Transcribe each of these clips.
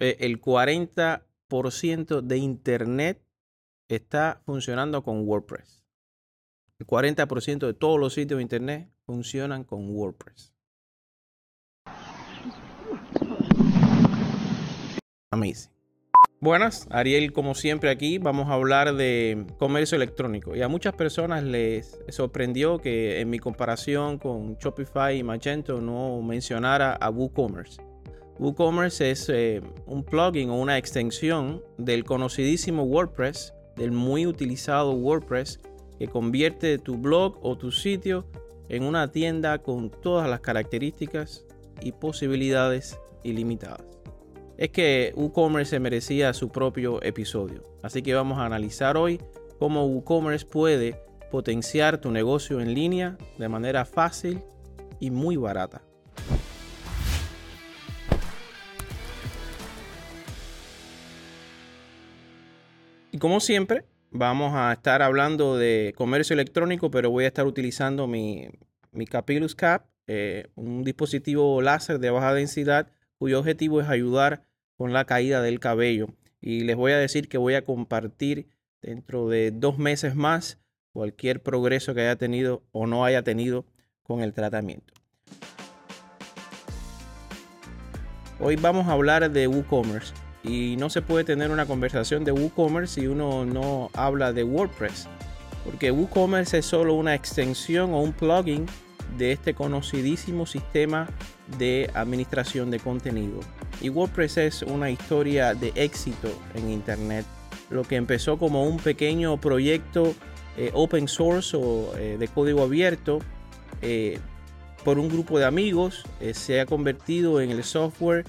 Eh, el 40% de Internet está funcionando con WordPress. El 40% de todos los sitios de Internet funcionan con WordPress. Amazing. Buenas, Ariel como siempre aquí vamos a hablar de comercio electrónico y a muchas personas les sorprendió que en mi comparación con Shopify y Magento no mencionara a WooCommerce. WooCommerce es eh, un plugin o una extensión del conocidísimo WordPress, del muy utilizado WordPress que convierte tu blog o tu sitio en una tienda con todas las características y posibilidades ilimitadas es que WooCommerce merecía su propio episodio. Así que vamos a analizar hoy cómo WooCommerce puede potenciar tu negocio en línea de manera fácil y muy barata. Y como siempre, vamos a estar hablando de comercio electrónico, pero voy a estar utilizando mi, Capillus Cap, eh, un dispositivo láser de baja densidad cuyo objetivo es ayudar con la caída del cabello. Y les voy a decir que voy a compartir dentro de dos meses más cualquier progreso que haya tenido o no haya tenido con el tratamiento. Hoy vamos a hablar de WooCommerce y no se puede tener una conversación de WooCommerce si uno no habla de WordPress, porque WooCommerce es solo una extensión o un plugin de este conocidísimo sistema de administración de contenido. Y WordPress es una historia de éxito en Internet. Lo que empezó como un pequeño proyecto eh, open source o eh, de código abierto eh, por un grupo de amigos se ha convertido en el software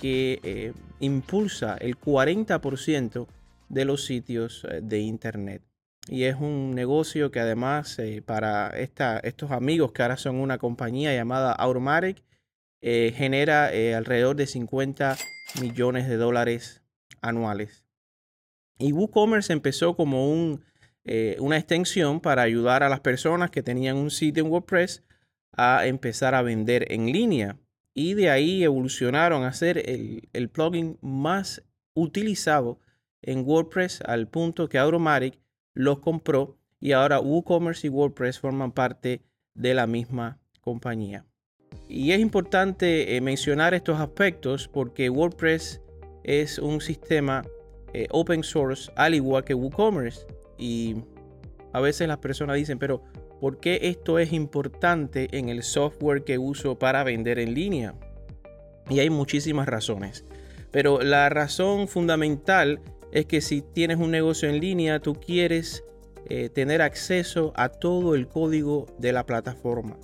que impulsa el 40% de los sitios de Internet y es un negocio que además eh, para estos amigos que ahora son una compañía llamada Automatic eh, genera eh, alrededor de 50 millones de dólares anuales. Y WooCommerce empezó como un, una extensión para ayudar a las personas que tenían un sitio en WordPress a empezar a vender en línea. Y de ahí evolucionaron a ser el, el plugin más utilizado en WordPress al punto que Automatic los compró y ahora WooCommerce y WordPress forman parte de la misma compañía. Y es importante eh, mencionar estos aspectos porque WordPress es un sistema eh, open source al igual que WooCommerce. Y a veces las personas dicen, pero ¿por qué esto es importante en el software que uso para vender en línea? Y hay muchísimas razones. Pero la razón fundamental es que si tienes un negocio en línea, tú quieres eh, tener acceso a todo el código de la plataforma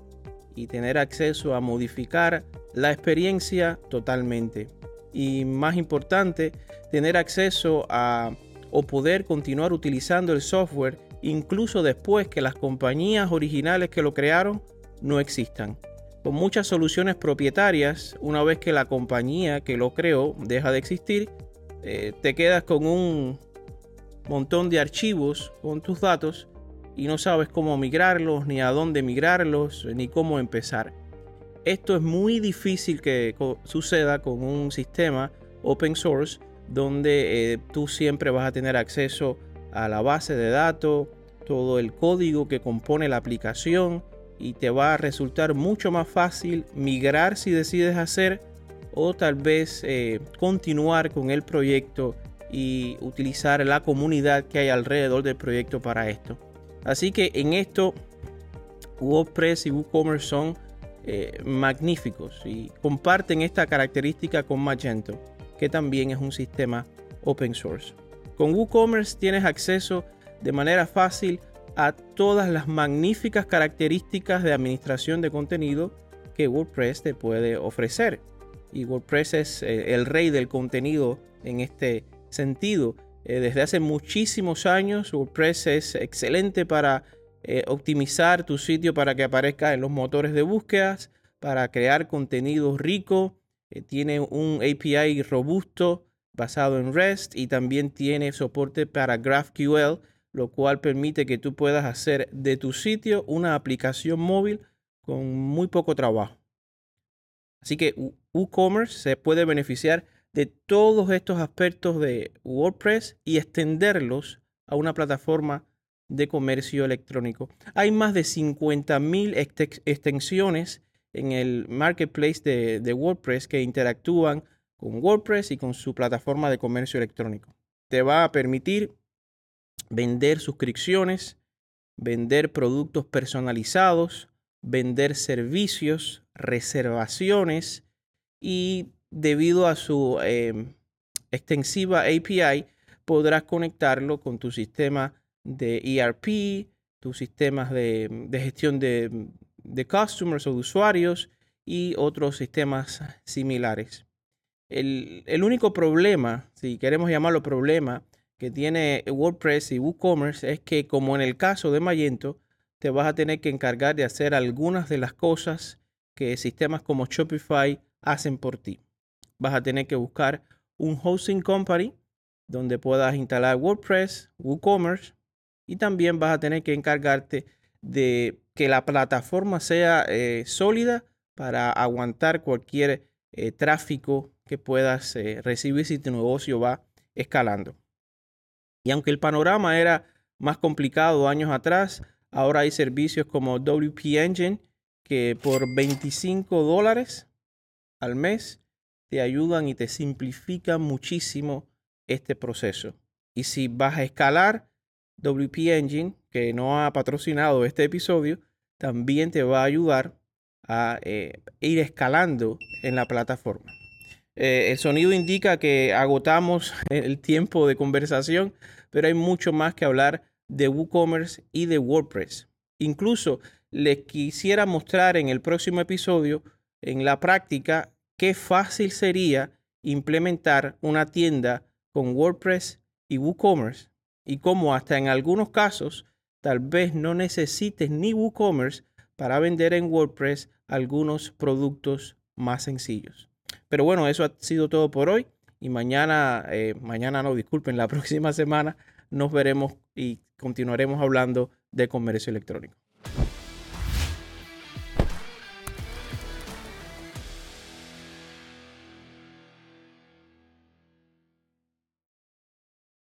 y tener acceso a modificar la experiencia totalmente. Y más importante, tener acceso a o poder continuar utilizando el software incluso después que las compañías originales que lo crearon no existan. Con muchas soluciones propietarias, una vez que la compañía que lo creó deja de existir, eh, te quedas con un montón de archivos con tus datos y no sabes cómo migrarlos, ni a dónde migrarlos, ni cómo empezar. Esto es muy difícil que suceda con un sistema open source donde eh, tú siempre vas a tener acceso a la base de datos, todo el código que compone la aplicación y te va a resultar mucho más fácil migrar si decides hacer o tal vez eh, continuar con el proyecto y utilizar la comunidad que hay alrededor del proyecto para esto. Así que en esto WordPress y WooCommerce son eh, magníficos y comparten esta característica con Magento, que también es un sistema open source. Con WooCommerce tienes acceso de manera fácil a todas las magníficas características de administración de contenido que WordPress te puede ofrecer y WordPress es eh, el rey del contenido en este sentido. Eh, desde hace muchísimos años WordPress es excelente para eh, optimizar tu sitio para que aparezca en los motores de búsquedas, para crear contenido rico. tiene un API robusto basado en REST y también tiene soporte para GraphQL, lo cual permite que tú puedas hacer de tu sitio una aplicación móvil con muy poco trabajo. Así que WooCommerce se puede beneficiar de todos estos aspectos de WordPress y extenderlos a una plataforma de comercio electrónico. Hay más de 50.000 extensiones en el marketplace de, de WordPress que interactúan con WordPress y con su plataforma de comercio electrónico. Te va a permitir vender suscripciones, vender productos personalizados, vender servicios, reservaciones y debido a su em, extensiva API podrás conectarlo con tu sistema de ERP, tus sistemas de, gestión de, de, customers o de usuarios y otros sistemas similares. El, único problema, si queremos llamarlo problema, que tiene WordPress y WooCommerce es que como en el caso de Magento, te vas a tener que encargar de hacer algunas de las cosas que sistemas como Shopify hacen por ti. Vas a tener que buscar un hosting company donde puedas instalar WordPress, WooCommerce y también vas a tener que encargarte de que la plataforma sea eh, sólida para aguantar cualquier eh, tráfico que puedas eh, recibir si tu negocio va escalando. Y aunque el panorama era más complicado años atrás, ahora hay servicios como WP Engine que por 25 dólares al mes te ayudan y te simplifican muchísimo este proceso. Y si vas a escalar, WP Engine, que no ha patrocinado este episodio, también te va a ayudar a eh, ir escalando en la plataforma. Eh, el sonido indica que agotamos el tiempo de conversación, pero hay mucho más que hablar de WooCommerce y de WordPress. Incluso les quisiera mostrar en el próximo episodio, en la práctica, qué fácil sería implementar una tienda con WordPress y WooCommerce y cómo hasta en algunos casos tal vez no necesites ni WooCommerce para vender en WordPress algunos productos más sencillos. Pero bueno, eso ha sido todo por hoy y mañana, eh, mañana no, disculpen, la próxima semana nos veremos y continuaremos hablando de comercio electrónico.